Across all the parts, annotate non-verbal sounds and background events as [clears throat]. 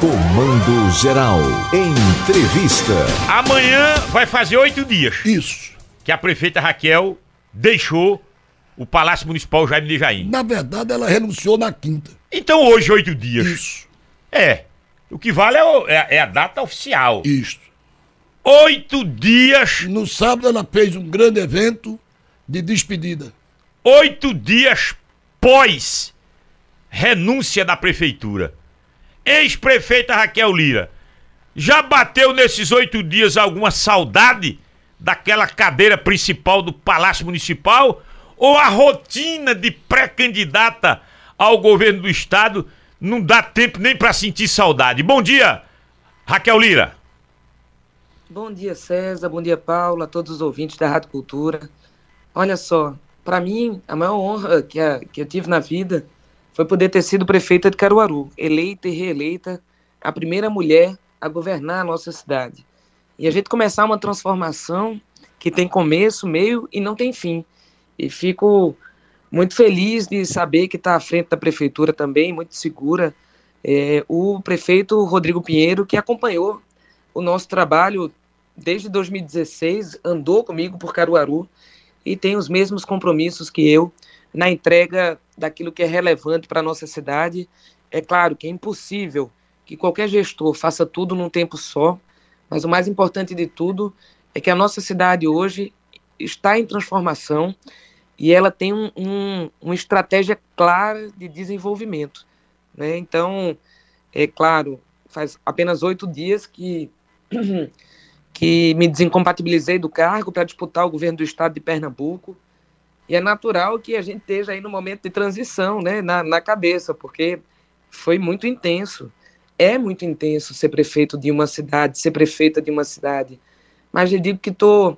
Comando Geral. Entrevista. Amanhã vai fazer oito dias Isso. que a prefeita Raquel deixou o Palácio Municipal Jaime de Jaim. Na verdade, ela renunciou na quinta. Então hoje, oito dias. Isso. É. O que vale é, o- é- é a data oficial. Isso. Oito dias. No sábado, ela fez um grande evento de despedida. Oito dias pós renúncia da prefeitura. Ex-prefeita Raquel Lira. Já bateu nesses oito dias alguma saudade daquela cadeira principal do Palácio Municipal? Ou a rotina de pré-candidata ao governo do Estado não dá tempo nem para sentir saudade? Bom dia, Raquel Lira. Bom dia, César. Bom dia, Paula, a todos os ouvintes da Rádio Cultura. Olha só, para mim, a maior honra que, a- que eu tive na vida foi poder ter sido prefeita de Caruaru, eleita e reeleita, a primeira mulher a governar a nossa cidade. E a gente começar uma transformação que tem começo, meio e não tem fim. E fico muito feliz de saber que está à frente da prefeitura também, muito segura, é, o prefeito Rodrigo Pinheiro, que acompanhou o nosso trabalho desde 2016, andou comigo por Caruaru e tem os mesmos compromissos que eu na entrega daquilo que é relevante para a nossa cidade. É claro que é impossível que qualquer gestor faça tudo num tempo só, mas o mais importante de tudo é que a nossa cidade hoje está em transformação e ela tem um, um, uma estratégia clara de desenvolvimento. Né? Então, é claro, faz apenas oito dias que, [clears throat] que me desincompatibilizei do cargo para disputar o governo do estado de Pernambuco. E é natural que a gente esteja aí no momento de transição né, na, na cabeça, porque foi muito intenso. É muito intenso ser prefeito de uma cidade, ser prefeita de uma cidade. Mas eu digo que estou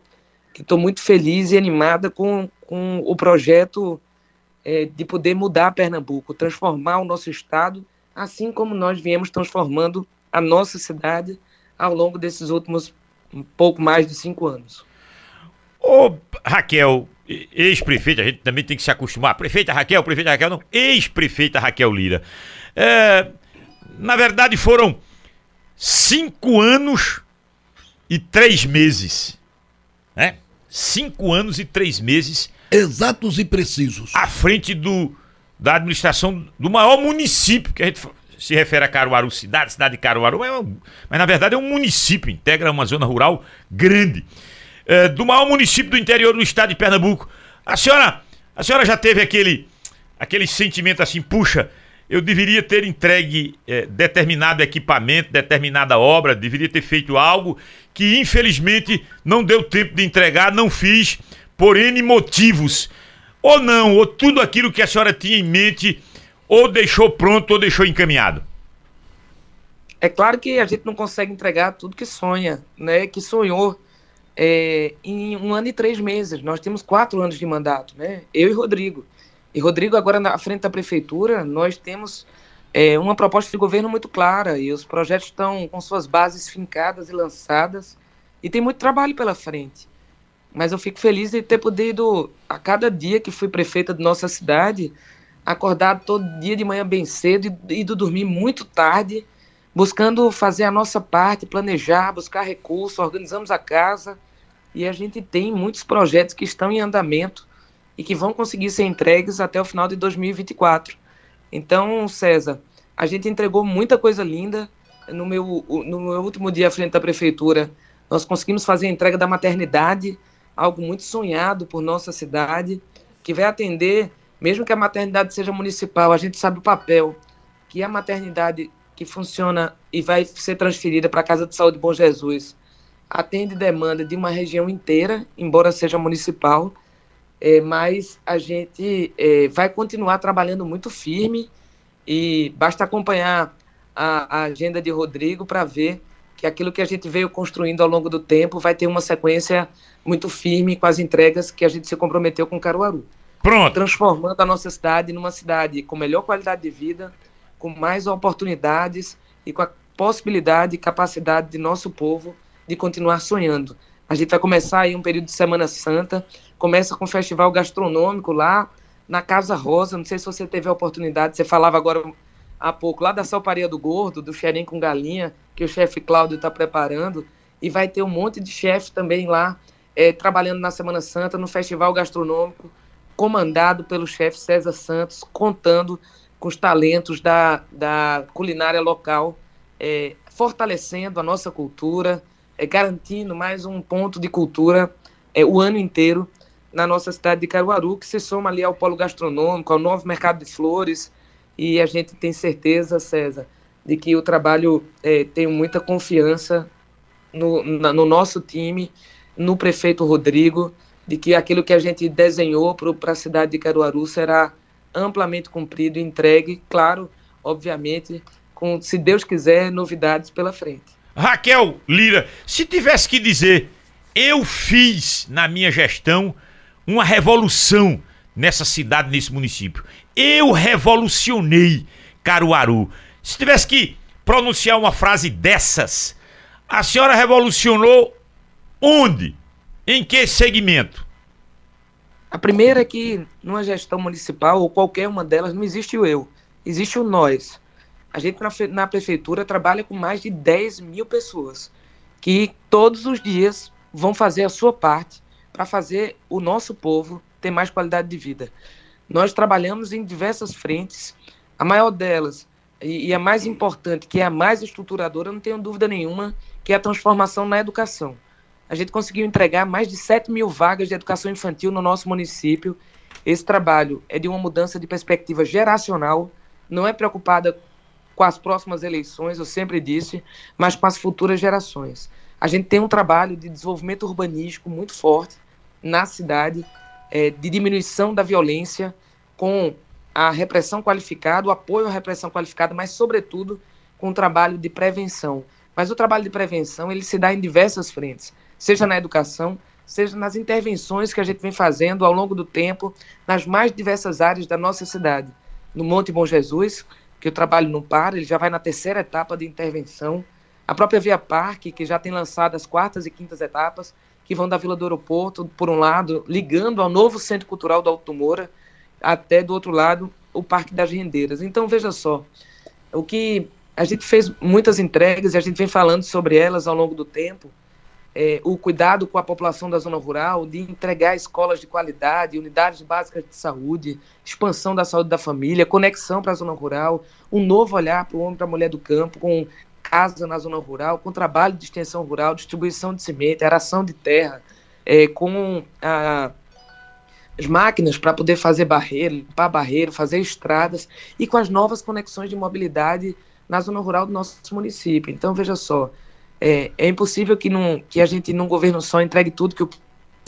que tô muito feliz e animada com, com o projeto é, de poder mudar Pernambuco, transformar o nosso estado, assim como nós viemos transformando a nossa cidade ao longo desses últimos um pouco mais de cinco anos. Ô, Raquel, ex-prefeita, a gente também tem que se acostumar. Prefeita Raquel, prefeita Raquel, não. Ex-prefeita Raquel Lira. É, na verdade, foram cinco anos e três meses. Né? Cinco anos e três meses Exatos e precisos. à frente do, da administração do maior município, que a gente se refere a Caruaru cidade, cidade de Caruaru, é um- mas na verdade é um município, integra uma zona rural grande, É, do maior município do interior do estado de Pernambuco. A senhora, a senhora já teve aquele, aquele sentimento assim, puxa, eu deveria ter entregue é, determinado equipamento, determinada obra, deveria ter feito algo que infelizmente não deu tempo de entregar, não fiz por N motivos. Ou não, ou tudo aquilo que a senhora tinha em mente, ou deixou pronto, ou deixou encaminhado. É claro que a gente não consegue entregar tudo que sonha, né? Que sonhou é, em um ano e três meses. Nós temos quatro anos de mandato, né? Eu e Rodrigo. E Rodrigo agora na frente da prefeitura, nós temos é, uma proposta de governo muito clara e os projetos estão com suas bases fincadas e lançadas e tem muito trabalho pela frente. Mas eu fico feliz de ter podido, a cada dia que fui prefeita de nossa cidade, acordar todo dia de manhã bem cedo e ido dormir muito tarde, buscando fazer a nossa parte, planejar, buscar recursos, organizamos a casa e a gente tem muitos projetos que estão em andamento e que vão conseguir ser entregues até o final de 2024. Então, César, a gente entregou muita coisa linda. No meu, no meu último dia à frente da prefeitura, nós conseguimos fazer a entrega da maternidade, algo muito sonhado por nossa cidade, que vai atender, mesmo que a maternidade seja municipal, a gente sabe o papel que a maternidade que funciona e vai ser transferida para a Casa de Saúde Bom Jesus atende demanda de uma região inteira, embora seja municipal, é, mas a gente é, vai continuar trabalhando muito firme e basta acompanhar a, a agenda de Rodrigo para ver que aquilo que a gente veio construindo ao longo do tempo vai ter uma sequência muito firme com as entregas que a gente se comprometeu com Caruaru Pronto. transformando a nossa cidade numa cidade com melhor qualidade de vida, com mais oportunidades e com a possibilidade e capacidade de nosso povo de continuar sonhando. A gente vai começar aí um período de Semana Santa, começa com um festival gastronômico lá na Casa Rosa, não sei se você teve a oportunidade, você falava agora há pouco, lá da Salparia do Gordo, do Xerém com Galinha, que o chefe Cláudio está preparando, e vai ter um monte de chefe também lá, é, trabalhando na Semana Santa, no Festival Gastronômico, comandado pelo chefe César Santos, contando com os talentos da, da culinária local, é, fortalecendo a nossa cultura, é, garantindo mais um ponto de cultura é, o ano inteiro na nossa cidade de Caruaru, que se soma ali ao polo gastronômico, ao novo mercado de flores, e a gente tem certeza, César, de que o trabalho é, tem muita confiança no, na, no nosso time, no prefeito Rodrigo, de que aquilo que a gente desenhou para a cidade de Caruaru será amplamente cumprido entregue, claro, obviamente, com, se Deus quiser, novidades pela frente. Raquel Lira, se tivesse que dizer, eu fiz na minha gestão uma revolução nessa cidade, nesse município. Eu revolucionei Caruaru. Se tivesse que pronunciar uma frase dessas, a senhora revolucionou onde? Em que segmento? A primeira é que numa gestão municipal, ou qualquer uma delas, não existe o eu, existe o nós. A gente na, na prefeitura trabalha com mais de 10 mil pessoas que todos os dias vão fazer a sua parte para fazer o nosso povo ter mais qualidade de vida. Nós trabalhamos em diversas frentes, a maior delas e, e a mais importante, que é a mais estruturadora, não tenho dúvida nenhuma, que é a transformação na educação. A gente conseguiu entregar mais de 7 mil vagas de educação infantil no nosso município. Esse trabalho é de uma mudança de perspectiva geracional, não é preocupada com as próximas eleições, eu sempre disse, mas com as futuras gerações. A gente tem um trabalho de desenvolvimento urbanístico muito forte na cidade, é, de diminuição da violência, com a repressão qualificada, o apoio à repressão qualificada, mas, sobretudo, com o trabalho de prevenção. Mas o trabalho de prevenção ele se dá em diversas frentes, seja na educação, seja nas intervenções que a gente vem fazendo ao longo do tempo, nas mais diversas áreas da nossa cidade. No Monte Bom Jesus, que o trabalho não para, ele já vai na terceira etapa de intervenção, a própria Via Parque, que já tem lançado as quartas e quintas etapas, que vão da Vila do Aeroporto, por um lado, ligando ao novo Centro Cultural do Alto Moura, até do outro lado, o Parque das Rendeiras. Então, veja só, o que a gente fez muitas entregas e a gente vem falando sobre elas ao longo do tempo, é, o cuidado com a população da zona rural, de entregar escolas de qualidade, unidades básicas de saúde, expansão da saúde da família, conexão para a zona rural, um novo olhar para o homem e para a mulher do campo, com casa na zona rural, com trabalho de extensão rural, distribuição de semente, aração de terra, é, com a, as máquinas para poder fazer barreiro, limpar barreiro, fazer estradas e com as novas conexões de mobilidade na zona rural do nosso município. Então, veja só, é, é impossível que, num, que a gente, num governo só, entregue tudo que o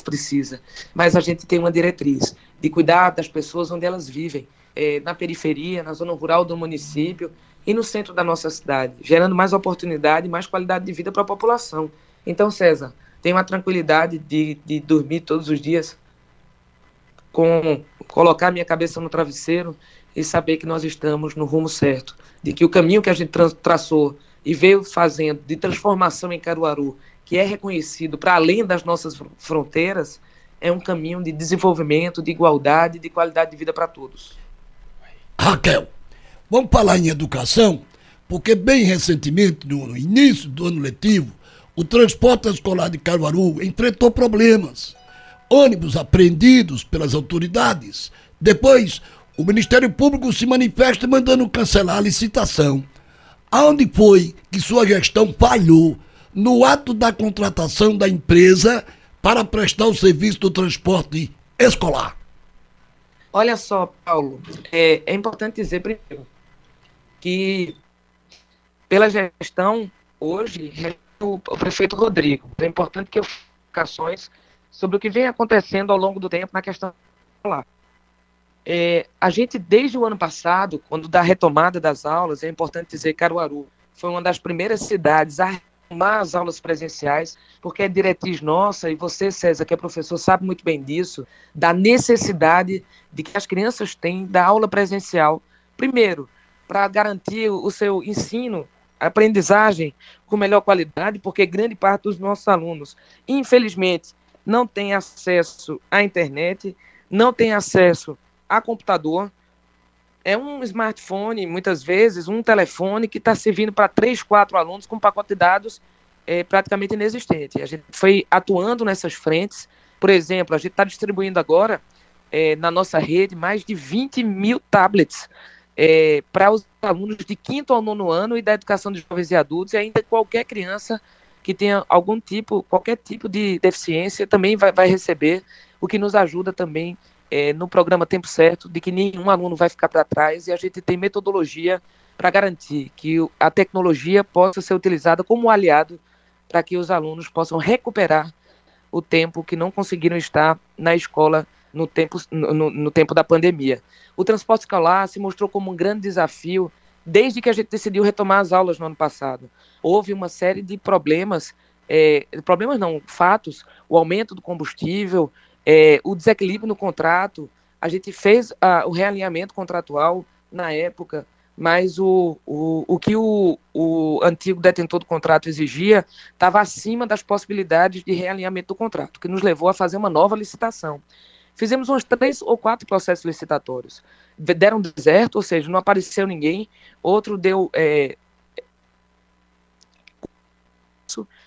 precisa, mas a gente tem uma diretriz de cuidar das pessoas onde elas vivem, é, na periferia, na zona rural do município, e no centro da nossa cidade, gerando mais oportunidade mais qualidade de vida para a população. Então, César, tenho a tranquilidade de, de dormir todos os dias com colocar minha cabeça no travesseiro e saber que nós estamos no rumo certo, de que o caminho que a gente tra traçou e veio fazendo de transformação em Caruaru, que é reconhecido para além das nossas fronteiras, é um caminho de desenvolvimento, de igualdade, de qualidade de vida para todos. Raquel, Vamos falar em educação, porque bem recentemente, no início do ano letivo, o transporte escolar de Caruaru enfrentou problemas. Ônibus apreendidos pelas autoridades. Depois, o Ministério Público se manifesta mandando cancelar a licitação. Aonde foi que sua gestão falhou no ato da contratação da empresa para prestar o serviço do transporte escolar? Olha só, Paulo, é, é importante dizer primeiro que, pela gestão, hoje, o, o prefeito Rodrigo. É importante que eu explicações sobre o que vem acontecendo ao longo do tempo na questão lá. É, a gente, desde o ano passado, quando da retomada das aulas, é importante dizer que Caruaru foi uma das primeiras cidades a retomar as aulas presenciais, porque é diretriz nossa, e você, César, que é professor, sabe muito bem disso, da necessidade de que as crianças têm da aula presencial. Primeiro, para garantir o seu ensino, aprendizagem com melhor qualidade, porque grande parte dos nossos alunos, infelizmente, não tem acesso à internet, não tem acesso a computador, é um smartphone, muitas vezes, um telefone que está servindo para três, quatro alunos com um pacote de dados é, praticamente inexistente. A gente foi atuando nessas frentes. Por exemplo, a gente está distribuindo agora é, na nossa rede mais de 20 mil tablets é, para os alunos de quinto ao nono ano e da educação de jovens e adultos, e ainda qualquer criança que tenha algum tipo, qualquer tipo de deficiência também vai, vai receber, o que nos ajuda também é, no programa Tempo Certo, de que nenhum aluno vai ficar para trás e a gente tem metodologia para garantir que a tecnologia possa ser utilizada como aliado para que os alunos possam recuperar o tempo que não conseguiram estar na escola no tempo, no, no tempo da pandemia. O transporte escolar se mostrou como um grande desafio desde que a gente decidiu retomar as aulas no ano passado. Houve uma série de problemas, é, problemas não, fatos, o aumento do combustível, é, o desequilíbrio no contrato. A gente fez a, o realinhamento contratual na época, mas o, o, o que o, o antigo detentor do contrato exigia estava acima das possibilidades de realinhamento do contrato, que nos levou a fazer uma nova licitação. Fizemos uns três ou quatro processos licitatórios. Deram deserto, ou seja, não apareceu ninguém. Outro deu. É...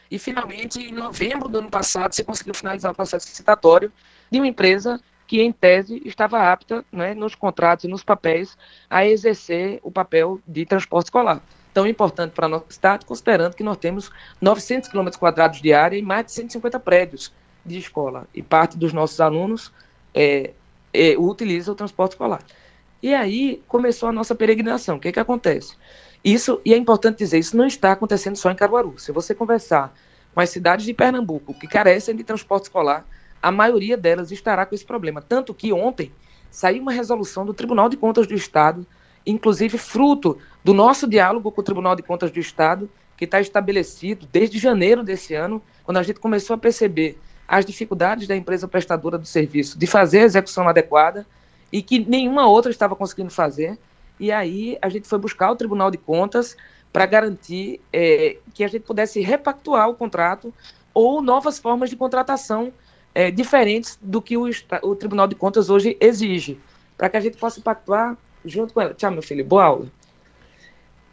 E finalmente, em novembro do ano passado, se conseguiu finalizar o processo licitatório de uma empresa que, em tese, estava apta, né, nos contratos e nos papéis, a exercer o papel de transporte escolar. Tão importante para a nossa cidade, considerando que nós temos 900 km quadrados de área e mais de 150 prédios de escola. E parte dos nossos alunos é, é, utiliza o transporte escolar. E aí começou a nossa peregrinação. O que, que acontece? Isso, e é importante dizer, isso não está acontecendo só em Caruaru. Se você conversar com as cidades de Pernambuco que carecem de transporte escolar, a maioria delas estará com esse problema. Tanto que ontem saiu uma resolução do Tribunal de Contas do Estado, inclusive fruto do nosso diálogo com o Tribunal de Contas do Estado, que está estabelecido desde janeiro desse ano, quando a gente começou a perceber as dificuldades da empresa prestadora do serviço de fazer a execução adequada e que nenhuma outra estava conseguindo fazer. E aí a gente foi buscar o Tribunal de Contas para garantir é, que a gente pudesse repactuar o contrato ou novas formas de contratação é, diferentes do que o, o, Tribunal de Contas hoje exige, para que a gente possa pactuar junto com ela. Tchau, meu filho, boa aula.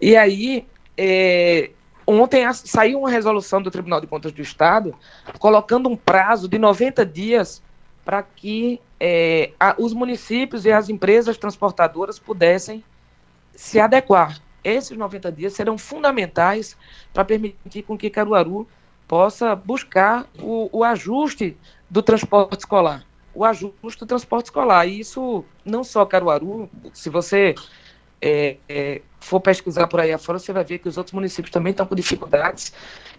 E aí, é, Ontem saiu uma resolução do Tribunal de Contas do Estado colocando um prazo de 90 dias para que é, a, os municípios e as empresas transportadoras pudessem se adequar. Esses 90 dias serão fundamentais para permitir com que Caruaru possa buscar o, o ajuste do transporte escolar. O ajuste do transporte escolar. E isso não só Caruaru, se você é, é, for pesquisar por aí afora, você vai ver que os outros municípios também estão com dificuldades.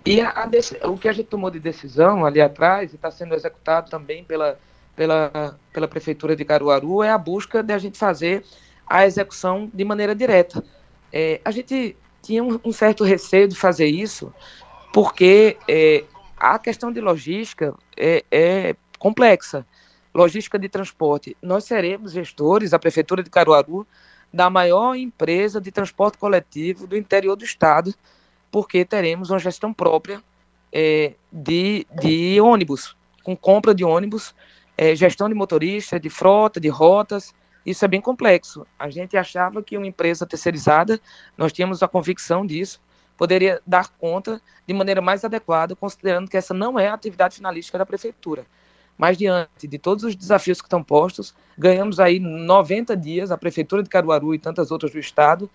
E a, a, o que a gente tomou de decisão ali atrás, e está sendo executado também pela, pela, pela Prefeitura de Caruaru, é a busca de a gente fazer a execução de maneira direta. É, a gente tinha um, um, certo receio de fazer isso, porque é, a questão de logística é, é complexa. Logística de transporte. Nós seremos gestores, a Prefeitura de Caruaru, da maior empresa de transporte coletivo do interior do estado, porque teremos uma gestão própria é, de, de ônibus, com compra de ônibus, é, gestão de motorista, de frota, de rotas. Isso é bem complexo. A gente achava que uma empresa terceirizada, nós tínhamos a convicção disso, poderia dar conta de maneira mais adequada, considerando que essa não é a atividade finalística da prefeitura. Mas diante de todos os desafios que estão postos, ganhamos aí 90 dias, a Prefeitura de Caruaru e tantas outras do Estado,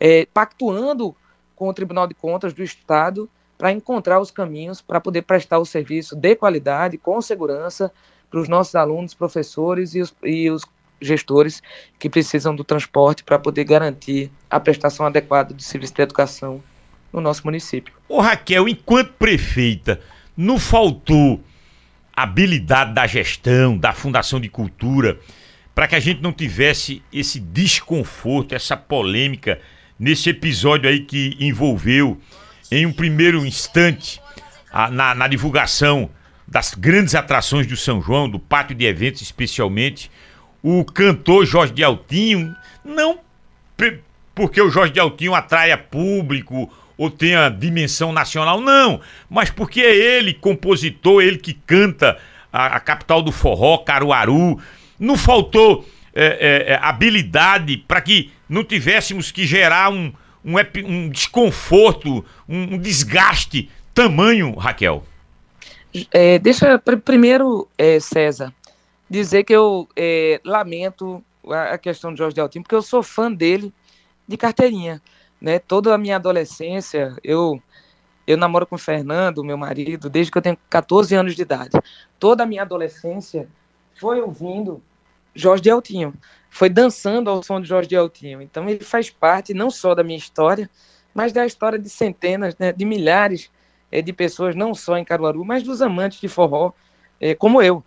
é, pactuando com o Tribunal de Contas do Estado para encontrar os caminhos para poder prestar o serviço de qualidade, com segurança, para os nossos alunos, professores e os, e os gestores que precisam do transporte para poder garantir a prestação adequada do serviço de educação no nosso município. Ô Raquel, enquanto prefeita, não faltou habilidade da gestão, da Fundação de Cultura, para que a gente não tivesse esse desconforto, essa polêmica nesse episódio aí que envolveu, em um primeiro instante, a, na, na divulgação das grandes atrações do São João, do pátio de eventos especialmente, o cantor Jorge de Altinho, não porque o Jorge de Altinho atraia público ou tenha dimensão nacional, não, mas porque é ele, compositor, ele que canta a, a capital do forró, Caruaru. Não faltou é, é, é habilidade para que não tivéssemos que gerar um, um, um desconforto, um, um, desgaste tamanho, Raquel? É, deixa primeiro, é, César, dizer que eu é, lamento a, questão de Jorge Deltinho, porque eu sou fã dele de carteirinha. Né? Toda a minha adolescência, eu eu namoro com o Fernando, meu marido, desde que eu tenho 14 anos de idade. Toda a minha adolescência foi ouvindo Jorge Deltinho, foi dançando ao som de Jorge Deltinho. Então ele faz parte não só da minha história, mas da história de centenas, né, de milhares é, de pessoas, não só em Caruaru, mas dos amantes de forró, é, como eu.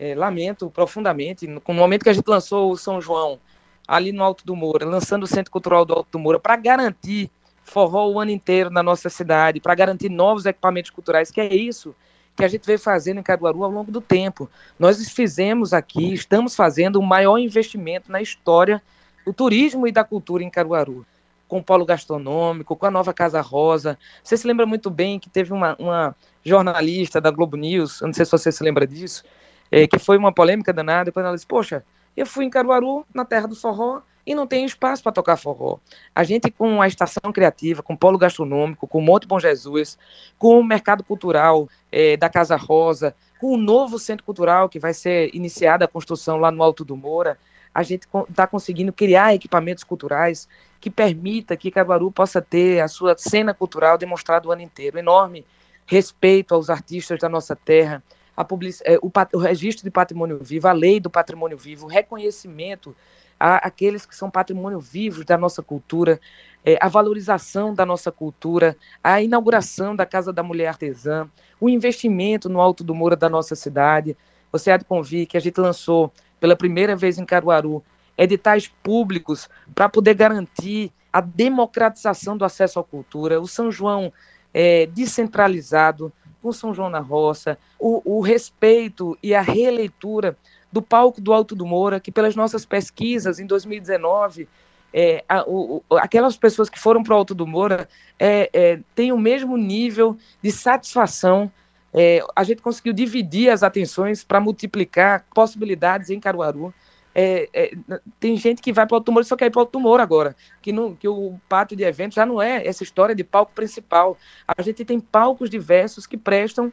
É, lamento profundamente, no, no momento que a gente lançou o São João, ali no Alto do Moura, lançando o Centro Cultural do Alto do Moura, para garantir forró o ano inteiro na nossa cidade, para garantir novos equipamentos culturais, que é isso que a gente veio fazendo em Caruaru ao longo do tempo. Nós fizemos aqui, estamos fazendo o maior investimento na história do turismo e da cultura em Caruaru, com o polo gastronômico, com a nova Casa Rosa. Você se lembra muito bem que teve uma, uma jornalista da Globo News, não sei se você se lembra disso, é, que foi uma polêmica danada, quando ela disse, poxa, eu fui em Caruaru, na terra do forró, e não tem espaço para tocar forró. A gente, com a estação criativa, com o polo gastronômico, com o Monte Bom Jesus, com o mercado cultural é, da Casa Rosa, com o novo centro cultural que vai ser iniciada a construção lá no Alto do Moura, a gente está conseguindo criar equipamentos culturais que permita que Caruaru possa ter a sua cena cultural demonstrada o ano inteiro. Enorme respeito aos artistas da nossa terra, public... É, o, o registro de patrimônio vivo, a lei do patrimônio vivo, o reconhecimento a, aqueles que são patrimônio vivo da nossa cultura, é, a valorização da nossa cultura, a inauguração da Casa da Mulher Artesã, o investimento no Alto do Moura da nossa cidade. Você há de convir que a gente lançou pela primeira vez em Caruaru editais públicos para poder garantir a democratização do acesso à cultura, o São João é, descentralizado, com São João na Roça, o, o respeito e a releitura do palco do Alto do Moura, que pelas nossas pesquisas em 2019, é, a, o, aquelas pessoas que foram para o Alto do Moura é, é, têm o mesmo nível de satisfação. É, a gente conseguiu dividir as atenções para multiplicar possibilidades em Caruaru. É, é, tem gente que vai para o Moura e só quer ir para o Moura agora, que, não, que o pátio de eventos já não é essa história de palco principal. A gente tem palcos diversos que prestam,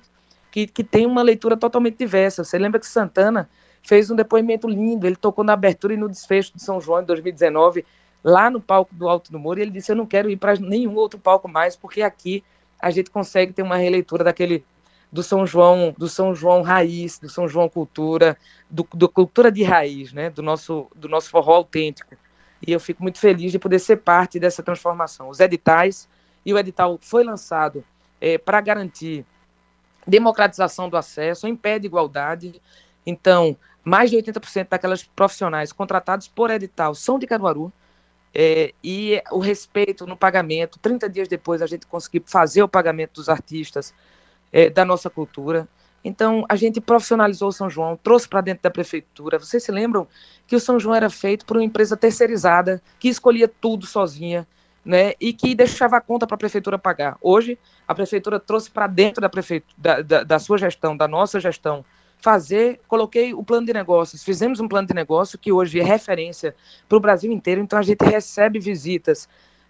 que, que tem uma leitura totalmente diversa. Você lembra que Santana fez um depoimento lindo. Ele tocou na abertura e no desfecho de São João em 2019, lá no palco do Alto do Muro, e ele disse: Eu não quero ir para nenhum outro palco mais, porque aqui a gente consegue ter uma releitura daquele do São João, do São João raiz, do São João cultura, do, do cultura de raiz, né, do nosso do nosso forró autêntico. E eu fico muito feliz de poder ser parte dessa transformação. Os editais e o edital foi lançado é, para garantir democratização do acesso, em pé de igualdade. Então, mais de 80% daquelas profissionais contratados por edital são de Caruaru. É, e o respeito no pagamento, 30 dias depois a gente conseguiu fazer o pagamento dos artistas é, da nossa cultura. Então, a gente profissionalizou o São João, trouxe para dentro da prefeitura. Vocês se lembram que o São João era feito por uma empresa terceirizada, que escolhia tudo sozinha, né, e que deixava a conta para a prefeitura pagar. Hoje, a prefeitura trouxe para dentro da, prefeitura, da, da, da sua gestão, da nossa gestão, fazer, coloquei o plano de negócios, fizemos um plano de negócio que hoje é referência para o Brasil inteiro, então a gente recebe visitas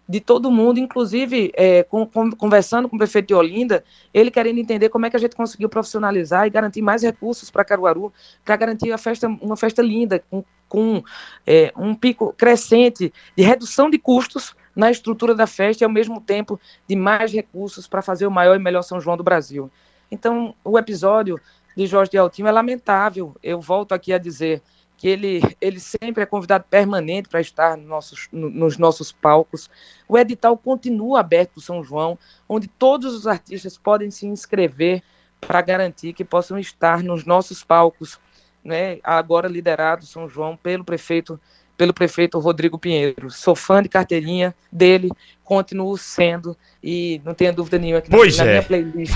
de todo mundo, inclusive é, com, com, conversando com o prefeito de Olinda, ele querendo entender como é que a gente conseguiu profissionalizar e garantir mais recursos para Caruaru, para garantir a festa, uma festa linda, com, com é, um pico crescente de redução de custos na estrutura da festa e ao mesmo tempo de mais recursos para fazer o maior e melhor São João do Brasil. Então, o episódio de Jorge de Altinho é lamentável. Eu volto aqui a dizer que ele, ele sempre é convidado permanente para estar nos nossos, nos nossos palcos. O edital continua aberto São João, onde todos os artistas podem se inscrever para garantir que possam estar nos nossos palcos, né, agora liderado São João pelo prefeito pelo prefeito Rodrigo Pinheiro. Sou fã de carteirinha dele, continuo sendo e não tenha dúvida nenhuma que pois na, é. minha playlist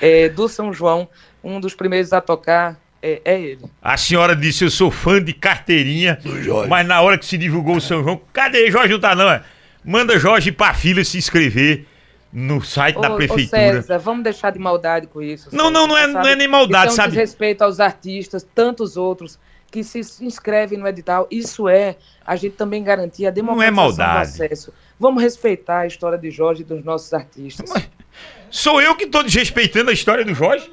é, [laughs] do São João um dos primeiros a tocar é, é, ele. A senhora disse: Eu sou fã de carteirinha, mas na hora que se divulgou o São João, cadê Jorge? Não tá, não. É? Manda Jorge pra filha se inscrever no site ô, da prefeitura. Ô César, vamos deixar de maldade com isso. Não, não, não é, não é nem maldade, Isso sabe? respeito aos artistas, tantos outros que se inscrevem no edital. Isso é a gente também garantir a democratização Não é maldade. do acesso. Vamos respeitar a história de Jorge e dos nossos artistas. Sou eu que estou desrespeitando a história do Jorge?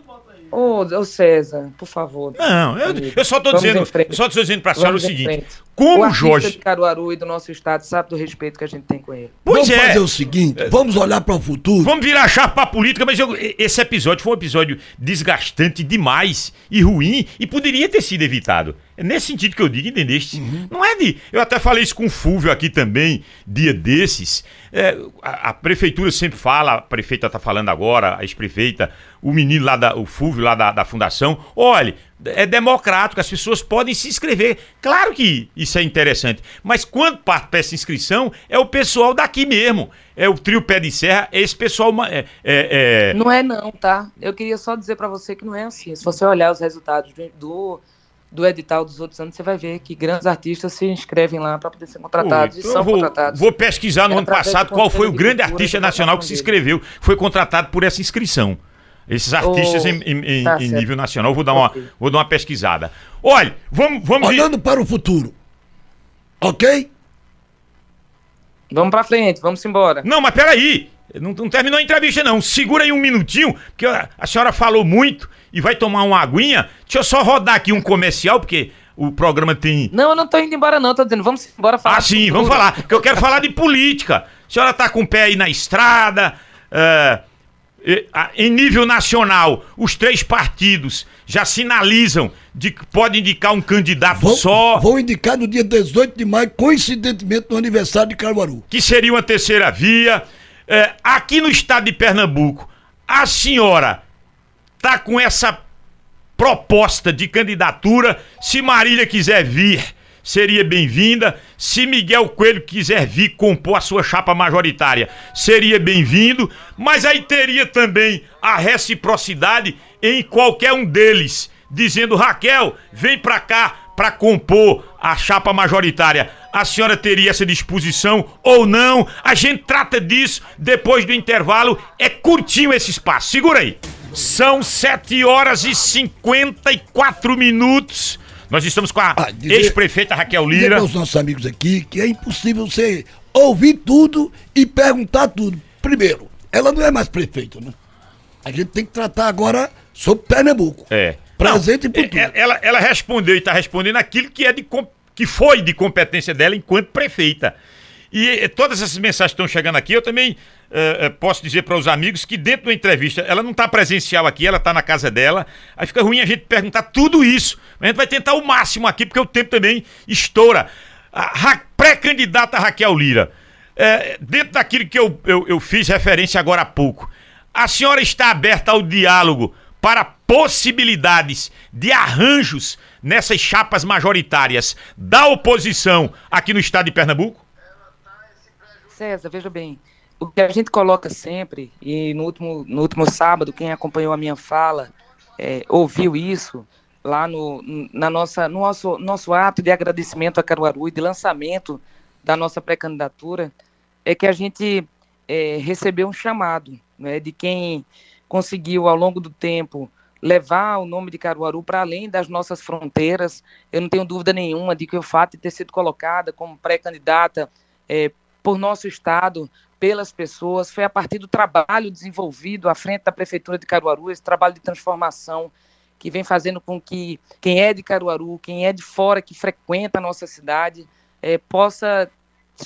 Ô, ô César, por favor. Não, eu, eu só estou dizendo, só tô dizendo para a senhora o seguinte: como o Jorge. de Caruaru e do nosso estado sabe do respeito que a gente tem com ele. Pois vamos é. fazer o seguinte, vamos olhar para o futuro. Vamos virar chave pra política, mas eu- esse episódio foi um episódio desgastante demais e ruim e poderia ter sido evitado. É nesse sentido que eu digo, entendeste? Não é de. Eu até falei isso com o Fúvio aqui também, dia desses. É, a, a prefeitura sempre fala, a prefeita tá falando agora, a ex-prefeita, o menino lá da. O Fúvio lá da, da fundação. Olha, é democrático, as pessoas podem se inscrever. Claro que isso é interessante. Mas quando parte para essa inscrição, é o pessoal daqui mesmo. É o trio Pé de Serra, é esse pessoal. É, é- é- Não é não, tá? Eu queria só dizer pra você que não é assim. Se você olhar os resultados do, do, edital dos outros anos, você vai ver que grandes artistas se inscrevem lá para poder ser contratados Pô, e são vou, contratados. vou pesquisar no É ano passado do qual foi o grande artista nacional que se inscreveu, foi contratado por essa inscrição. Esses artistas Oh, em, em- tá em nível nacional, vou dar, uma, Ok. vou dar uma pesquisada. Olha, vamos, vamos Olhando para o futuro. Ok? Vamos pra frente, vamos embora. Não, mas peraí. Não, não terminou a entrevista, não. Segura aí um minutinho, porque a, a senhora falou muito e vai tomar uma aguinha. Deixa eu só rodar aqui um comercial, porque o programa tem. Não, eu não tô indo embora não, tô dizendo, vamos embora falar. Ah, sim, vamos falar. Que eu quero falar de política. A senhora tá com o pé aí na estrada. é, em nível nacional, os três partidos já sinalizam de que pode indicar um candidato Vou, só, vou indicar no dia 18 de maio, coincidentemente no aniversário de Caruaru. que seria uma terceira via. É, aqui no estado de Pernambuco, a senhora tá com essa proposta de candidatura. Se Marília quiser vir, seria bem-vinda. Se Miguel Coelho quiser vir compor a sua chapa majoritária, seria bem-vindo. Mas aí teria também a reciprocidade em qualquer um deles, dizendo: Raquel, vem pra cá pra compor a chapa majoritária. A senhora teria essa disposição ou não? A gente trata disso depois do intervalo. É curtinho esse espaço. Segura aí. São 7 horas e 54 minutos. Nós estamos com a Ah, dizer- ex-prefeita Raquel Dizer Lira. os nossos amigos aqui que é impossível você ouvir tudo e perguntar tudo. Primeiro, ela não é mais prefeita, né? A gente tem que tratar agora sobre Pernambuco. É. Presente Não, e futuro. é- Ela, ela respondeu e está respondendo aquilo que, é de, que foi de competência dela enquanto prefeita. E eh, todas essas mensagens que estão chegando aqui, eu também eh, posso dizer para os amigos que dentro da entrevista, ela não está presencial aqui, ela está na casa dela. Aí fica ruim a gente perguntar tudo isso. A gente vai tentar o máximo aqui, porque o tempo também estoura. A pré-candidata Raquel Lira, dentro daquilo que eu, eu, eu fiz referência agora há pouco, a senhora está aberta ao diálogo para possibilidades de arranjos nessas chapas majoritárias da oposição aqui no estado de Pernambuco? César, veja bem, o que a gente coloca sempre, e no último, no último sábado, quem acompanhou a minha fala é, ouviu isso, lá no, na nossa, no nosso, nosso ato de agradecimento a Caruaru e de lançamento da nossa pré-candidatura, é que a gente é, recebeu um chamado né, de quem conseguiu, ao longo do tempo, levar o nome de Caruaru para além das nossas fronteiras. Eu não tenho dúvida nenhuma de que o fato de ter sido colocada como pré-candidata é, por nosso Estado, pelas pessoas, foi a partir do trabalho desenvolvido à frente da Prefeitura de Caruaru, esse trabalho de transformação que vem fazendo com que quem é de Caruaru, quem é de fora, que frequenta a nossa cidade, é, possa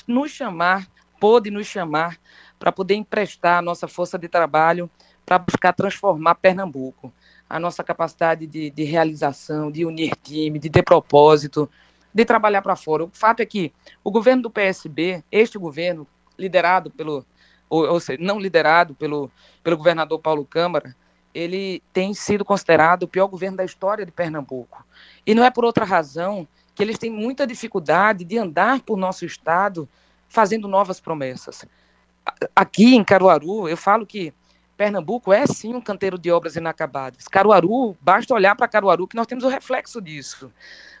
nos chamar, pôde nos chamar, para poder emprestar a nossa força de trabalho para buscar transformar Pernambuco. A nossa capacidade de, de realização, de unir time, de ter propósito, de trabalhar para fora. O fato é que o governo do PSB, este governo, liderado pelo, ou, ou seja, não liderado pelo, pelo governador Paulo Câmara, ele tem sido considerado o pior governo da história de Pernambuco. E não é por outra razão que eles têm muita dificuldade de andar por nosso estado fazendo novas promessas. Aqui em Caruaru, eu falo que Pernambuco é sim um canteiro de obras inacabadas. Caruaru, basta olhar para Caruaru que nós temos o reflexo disso.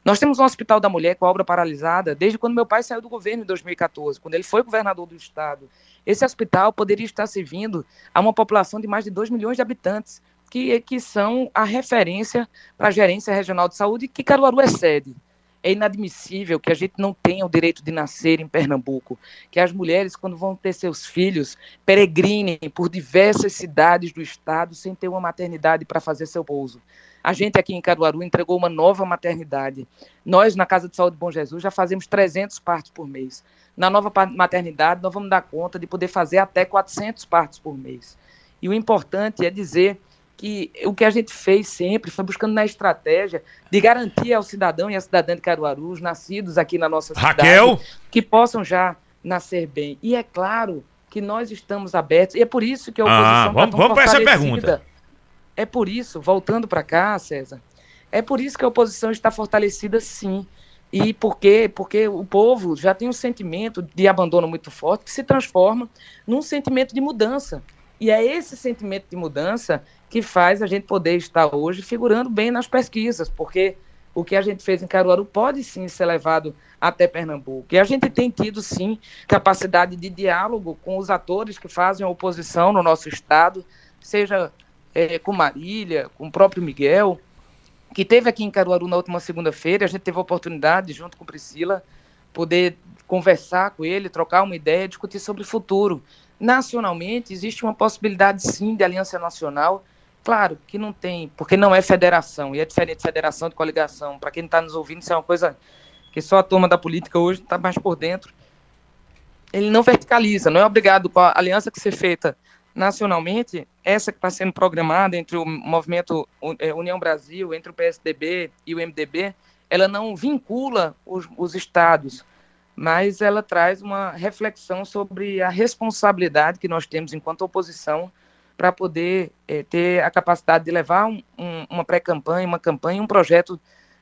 Nós temos um Hospital da Mulher com a obra paralisada desde quando meu pai saiu do governo em 2014, quando ele foi governador do estado. Esse hospital poderia estar servindo a uma população de mais de 2 milhões de habitantes. que, que são a referência para a gerência regional de saúde que Caruaru é sede. É inadmissível que a gente não tenha o direito de nascer em Pernambuco, que as mulheres, quando vão ter seus filhos, peregrinem por diversas cidades do estado sem ter uma maternidade para fazer seu pouso. A gente aqui em Caruaru entregou uma nova maternidade. Nós, na Casa de Saúde Bom Jesus, já fazemos 300 partos por mês. Na nova maternidade, nós vamos dar conta de poder fazer até 400 partos por mês. E o importante é dizer que o que a gente fez sempre foi buscando na estratégia de garantir ao cidadão e à cidadã de Caruaru, os nascidos aqui na nossa Raquel. cidade, que possam já nascer bem. E é claro que nós estamos abertos, e é por isso que a oposição Ah, tá vamos- tão vamos pra essa pergunta. É por isso, voltando para cá, César, é por isso que a oposição está fortalecida sim. E por quê? Porque o povo já tem um sentimento de abandono muito forte que se transforma num sentimento de mudança. E é esse sentimento de mudança que faz a gente poder estar hoje figurando bem nas pesquisas, porque o que a gente fez em Caruaru pode sim ser levado até Pernambuco. E a gente tem tido sim capacidade de diálogo com os atores que fazem a oposição no nosso estado, seja eh, com Marília, com o próprio Miguel, que teve aqui em Caruaru na última segunda-feira, a gente teve a oportunidade, junto com Priscila, poder conversar com ele, trocar uma ideia, discutir sobre o futuro. Nacionalmente, existe uma possibilidade, sim, de aliança nacional. Claro que não tem, porque não é federação, e é diferente de federação de coligação. Para quem está nos ouvindo, isso é uma coisa que só a turma da política hoje está mais por dentro. Ele não verticaliza, não é obrigado com a aliança que ser feita nacionalmente, essa que está sendo programada entre o movimento eh, União Brasil, entre o PSDB e o MDB, ela não vincula os, os estados, mas ela traz uma reflexão sobre a responsabilidade que nós temos enquanto oposição para poder eh, ter a capacidade de levar um, um, uma pré-campanha, uma campanha, um projeto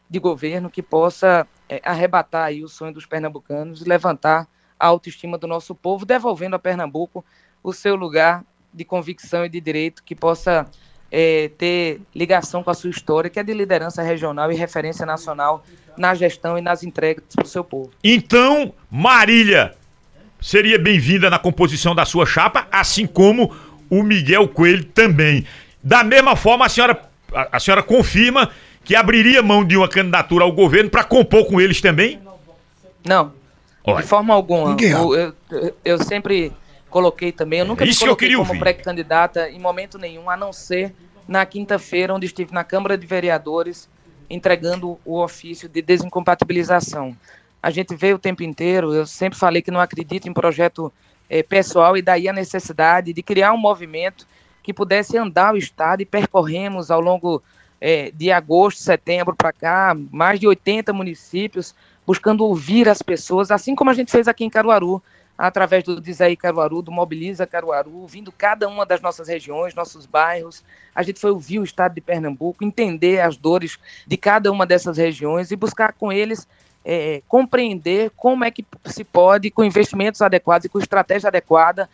de governo que possa eh, arrebatar aí o sonho dos pernambucanos e levantar a autoestima do nosso povo, devolvendo a Pernambuco o seu lugar de convicção e de direito que possa eh, ter ligação com a sua história, que é de liderança regional e referência nacional na gestão e nas entregas para o seu povo. Então, Marília seria bem-vinda na composição da sua chapa, assim como o Miguel Coelho também. Da mesma forma, a senhora, a, a senhora confirma que abriria mão de uma candidatura ao governo para compor com eles também? Não, Olha, de forma alguma. Eu, eu, eu sempre coloquei também, eu nunca Isso me que coloquei queria como pré-candidata em momento nenhum, a não ser na quinta-feira, onde estive na Câmara de Vereadores entregando o ofício de desincompatibilização. A gente vê o tempo inteiro, eu sempre falei que não acredito em projeto eh, pessoal e daí a necessidade de criar um movimento que pudesse andar o Estado e percorremos ao longo eh, de agosto, setembro para cá, mais de 80 municípios, buscando ouvir as pessoas, assim como a gente fez aqui em Caruaru, através do Diz aí Caruaru, do Mobiliza Caruaru, vindo cada uma das nossas regiões, nossos bairros. A gente foi ouvir o estado de Pernambuco, entender as dores de cada uma dessas regiões e buscar com eles eh, compreender como é que se pode, com investimentos adequados e com estratégia adequada,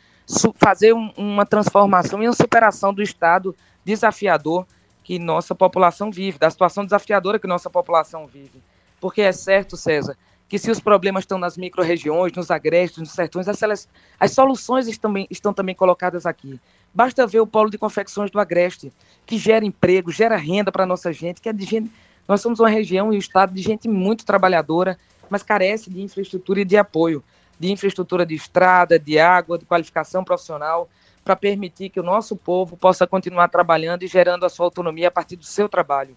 fazer um- uma transformação e uma superação do estado desafiador que nossa população vive, da situação desafiadora que nossa população vive. Porque é certo, César, que se os problemas estão nas micro-regiões, nos agrestes, nos sertões, as, as soluções estão, estão também colocadas aqui. Basta ver o polo de confecções do Agreste, que gera emprego, gera renda para a nossa gente, que é de gente. Nós somos uma região e um estado de gente muito trabalhadora, mas carece de infraestrutura e de apoio, de infraestrutura de estrada, de água, de qualificação profissional, para permitir que o nosso povo possa continuar trabalhando e gerando a sua autonomia a partir do seu trabalho.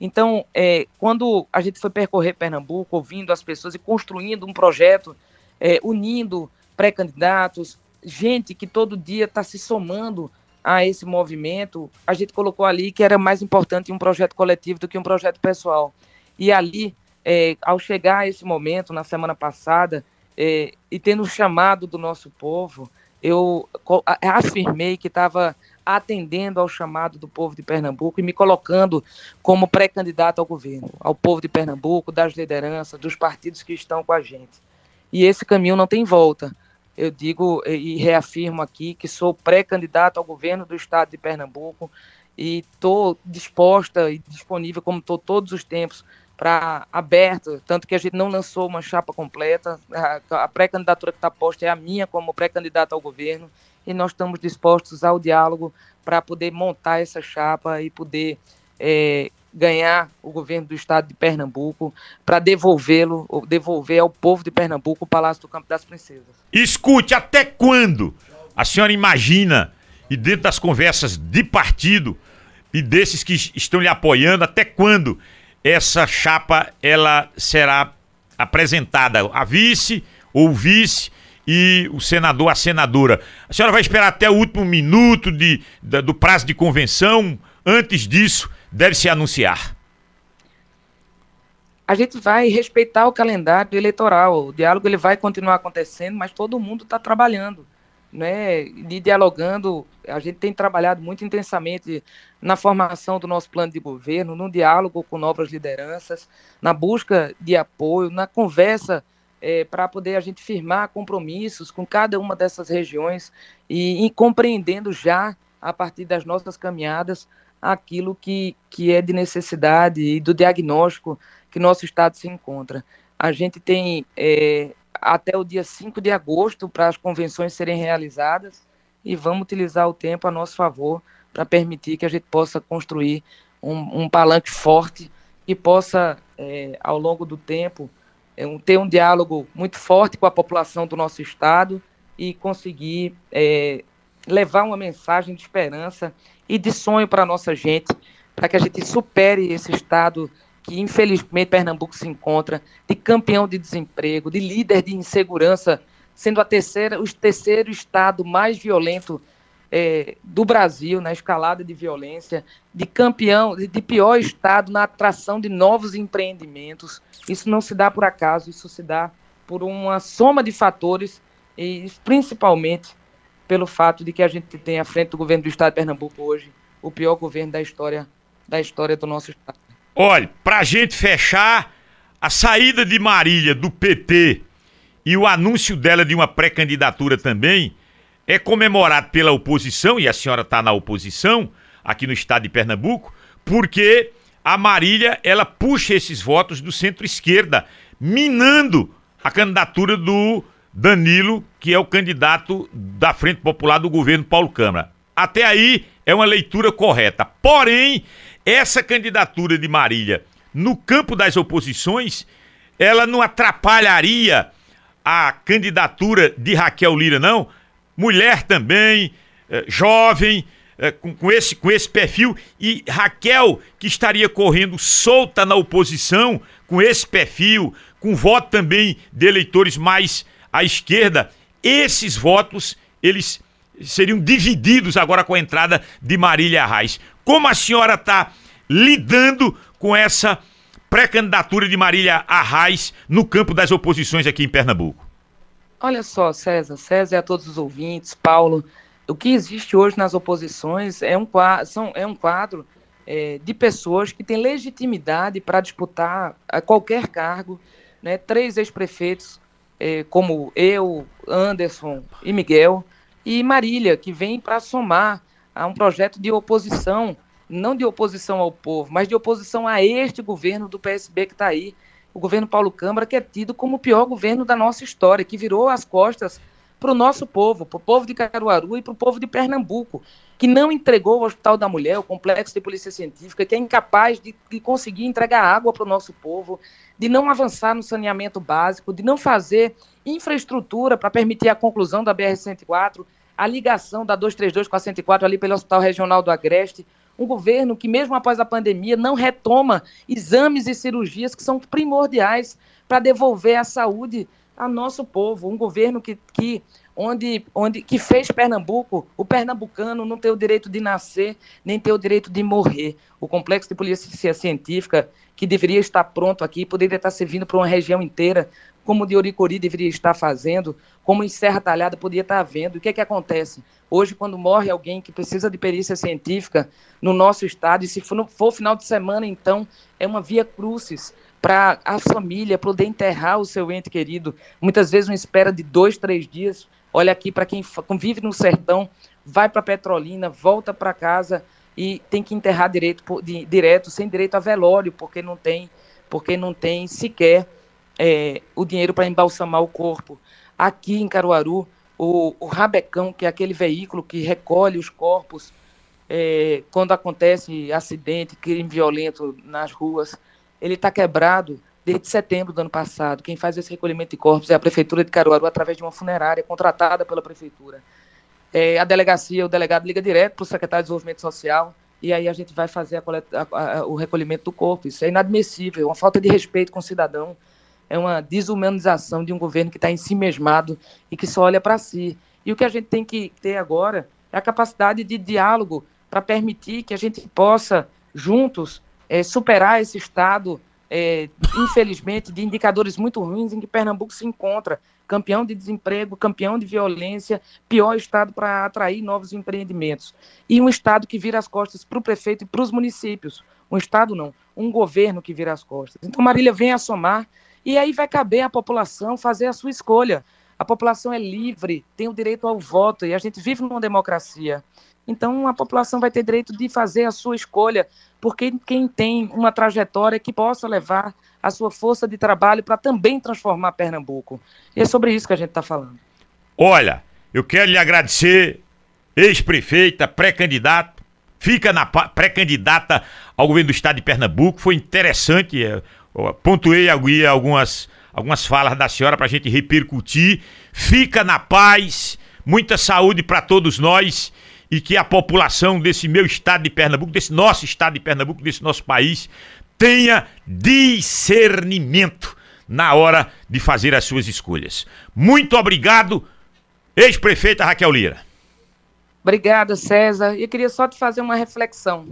Então, é, quando a gente foi percorrer Pernambuco, ouvindo as pessoas e construindo um projeto, é, unindo pré-candidatos, gente que todo dia está se somando a esse movimento, a gente colocou ali que era mais importante um projeto coletivo do que um projeto pessoal. E ali, é, ao chegar a esse momento, na semana passada, é, e tendo o chamado do nosso povo, eu afirmei que estava atendendo ao chamado do povo de Pernambuco e me colocando como pré-candidato ao governo, ao povo de Pernambuco, das lideranças, dos partidos que estão com a gente. E esse caminho não tem volta. Eu digo e reafirmo aqui que sou pré-candidato ao governo do estado de Pernambuco e estou disposta e disponível, como estou todos os tempos, para aberto, tanto que a gente não lançou uma chapa completa. A, pré-candidatura que está posta é a minha como pré-candidata ao governo e nós estamos dispostos ao diálogo para poder montar essa chapa e poder é, ganhar o governo do estado de Pernambuco para devolvê-lo, devolver ao povo de Pernambuco o Palácio do Campo das Princesas. Escute, até quando a senhora imagina, e dentro das conversas de partido e desses que estão lhe apoiando, até quando essa chapa ela será apresentada a vice ou vice e o senador a senadora. A senhora vai esperar até o último minuto de, do prazo de convenção. Antes disso, deve se anunciar. A gente vai respeitar o calendário eleitoral. O diálogo ele vai continuar acontecendo, mas todo mundo está trabalhando né, de dialogando, a gente tem trabalhado muito intensamente na formação do nosso plano de governo, no diálogo com novas lideranças, na busca de apoio, na conversa é, para poder a gente firmar compromissos com cada uma dessas regiões e, e, compreendendo já, a partir das nossas caminhadas, aquilo que, que é de necessidade e do diagnóstico que nosso Estado se encontra. A gente tem é, até o dia 5 de agosto para as convenções serem realizadas e vamos utilizar o tempo a nosso favor para permitir que a gente possa construir um, um palanque forte que possa, é, ao longo do tempo, é, um, ter um diálogo muito forte com a população do nosso estado e conseguir é, levar uma mensagem de esperança e de sonho para a nossa gente, para que a gente supere esse estado que infelizmente Pernambuco se encontra, de campeão de desemprego, de líder de insegurança, sendo a terceira, o terceiro estado mais violento é, do Brasil na escalada de violência, de campeão, de, de pior estado na atração de novos empreendimentos. Isso não se dá por acaso, isso se dá por uma soma de fatores e principalmente pelo fato de que a gente tem à frente do governo do estado de Pernambuco hoje o pior governo da história da história do nosso estado. Olha, pra gente fechar, a saída de Marília do PT e o anúncio dela de uma pré-candidatura também é comemorado pela oposição, e a senhora está na oposição, aqui no estado de Pernambuco, porque a Marília, ela puxa esses votos do centro-esquerda, minando a candidatura do Danilo, que é o candidato da Frente Popular do governo Paulo Câmara. Até aí é uma leitura correta. Porém, essa candidatura de Marília no campo das oposições, ela não atrapalharia a candidatura de Raquel Lira, não? Mulher também, eh, jovem, eh, com, esse, com esse perfil, e Raquel, que estaria correndo solta na oposição, com esse perfil, com voto também de eleitores mais à esquerda, esses votos, eles seriam divididos agora com a entrada de Marília Reis. Como a senhora está lidando com essa pré-candidatura de Marília Arraes no campo das oposições aqui em Pernambuco? Olha só, César, César e a todos os ouvintes, Paulo, o que existe hoje nas oposições é um quadro, são, é um quadro é, de pessoas que têm legitimidade para disputar a qualquer cargo, né? três ex-prefeitos, é, como eu, Anderson e Miguel, e Marília, que vem para somar a um projeto de oposição, não de oposição ao povo, mas de oposição a este governo do PSB que está aí, o governo Paulo Câmara, que é tido como o pior governo da nossa história, que virou as costas para o nosso povo, para o povo de Caruaru e para o povo de Pernambuco, que não entregou o Hospital da Mulher, o Complexo de Polícia Científica, que é incapaz de, de conseguir entregar água para o nosso povo, de não avançar no saneamento básico, de não fazer infraestrutura para permitir a conclusão da BR-104, a ligação da 232 com a 104 ali pelo Hospital Regional do Agreste, um governo que, mesmo após a pandemia, não retoma exames e cirurgias que são primordiais para devolver a saúde a nosso povo. Um governo que, que, onde, onde, que fez Pernambuco, o pernambucano não ter o direito de nascer, nem ter o direito de morrer. O complexo de polícia científica, que deveria estar pronto aqui, poderia estar servindo para uma região inteira, como o de Oricori deveria estar fazendo, como em Serra Talhada poderia estar havendo. O que é que acontece? Hoje, quando morre alguém que precisa de perícia científica no nosso estado, e se for, for final de semana, então, é uma via crucis para a família poder enterrar o seu ente querido. Muitas vezes uma espera de dois, três dias. Olha aqui, para quem vive no sertão, vai para Petrolina, volta para casa e tem que enterrar direito, direto, sem direito a velório, porque não tem porque não tem sequer é, o dinheiro para embalsamar o corpo. Aqui em Caruaru, o, o Rabecão, que é aquele veículo que recolhe os corpos é, quando acontece acidente, crime violento nas ruas, ele está quebrado desde setembro do ano passado. Quem faz esse recolhimento de corpos é a Prefeitura de Caruaru, através de uma funerária contratada pela Prefeitura. É, a delegacia, o delegado liga direto para o secretário de Desenvolvimento Social, e aí a gente vai fazer a coleta, a, a, o recolhimento do corpo. Isso é inadmissível, é uma falta de respeito com o cidadão, é uma desumanização de um governo que está em si mesmado e que só olha para si. E o que a gente tem que ter agora é a capacidade de diálogo para permitir que a gente possa, juntos, é, superar esse estado, é, infelizmente, de indicadores muito ruins em que Pernambuco se encontra. Campeão de desemprego, campeão de violência, pior estado para atrair novos empreendimentos. E um estado que vira as costas para o prefeito e para os municípios. Um estado não, um governo que vira as costas. Então, Marília vem a somar e aí vai caber à população fazer a sua escolha. A população é livre, tem o direito ao voto e a gente vive numa democracia. Então, a população vai ter direito de fazer a sua escolha, porque quem tem uma trajetória que possa levar a sua força de trabalho para também transformar Pernambuco. E é sobre isso que a gente está falando. Olha, eu quero lhe agradecer, ex-prefeita, pré-candidato, fica na pré-candidata ao governo do estado de Pernambuco. Foi interessante, é, pontuei algumas, algumas falas da senhora para a gente repercutir. Fica na paz, muita saúde para todos nós e que a população desse meu estado de Pernambuco, desse nosso estado de Pernambuco, desse nosso país, tenha discernimento na hora de fazer as suas escolhas. Muito obrigado, ex-prefeita Raquel Lira. Obrigada, César. E eu queria só te fazer uma reflexão.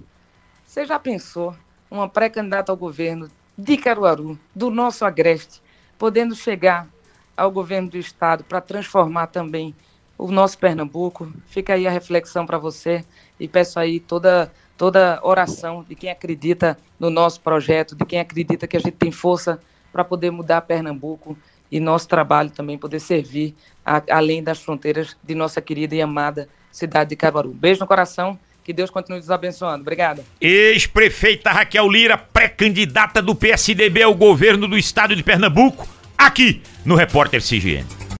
Você já pensou uma pré-candidata ao governo de Caruaru, do nosso Agreste, podendo chegar ao governo do estado para transformar também o nosso Pernambuco. Fica aí a reflexão para você e peço aí toda toda oração de quem acredita no nosso projeto, de quem acredita que a gente tem força para poder mudar Pernambuco e nosso trabalho também poder servir a, além das fronteiras de nossa querida e amada cidade de Caruaru. Beijo no coração. Que Deus continue nos abençoando. Obrigada. Ex-prefeita Raquel Lira, pré-candidata do PSDB ao governo do estado de Pernambuco, aqui no Repórter CGN.